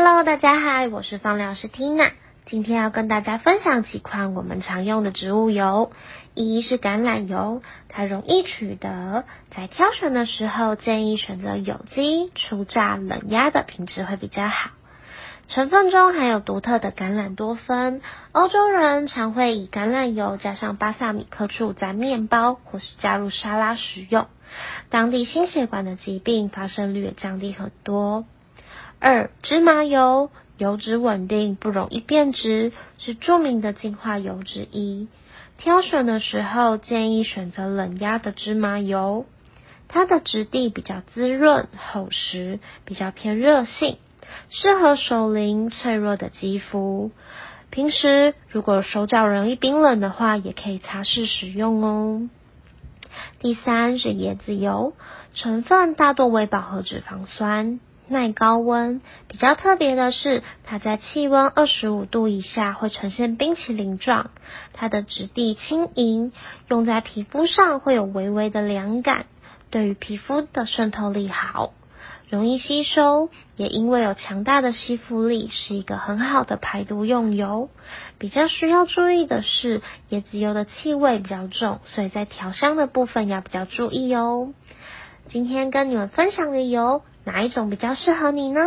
Hello，大家好，我是芳疗师 Tina。今天要跟大家分享几款我们常用的植物油。一是橄榄油，它容易取得，在挑选的时候建议选择有机、初榨、冷压的，品质会比较好。成分中含有独特的橄榄多酚，欧洲人常会以橄榄油加上巴萨米克醋在面包或是加入沙拉食用，当地心血管的疾病发生率也降低很多。二芝麻油，油脂稳定，不容易变质，是著名的净化油之一。挑选的时候建议选择冷压的芝麻油，它的质地比较滋润厚实，比较偏热性。适合手龄脆弱的肌肤，平时如果手脚容易冰冷的话，也可以擦拭使用哦。第三是椰子油，成分大多为饱和脂肪酸，耐高温。比较特别的是，它在气温二十五度以下会呈现冰淇淋状，它的质地轻盈，用在皮肤上会有微微的凉感，对于皮肤的渗透力好。容易吸收，也因为有强大的吸附力，是一个很好的排毒用油。比较需要注意的是，椰子油的气味比较重，所以在调香的部分要比较注意哦。今天跟你们分享的油，哪一种比较适合你呢？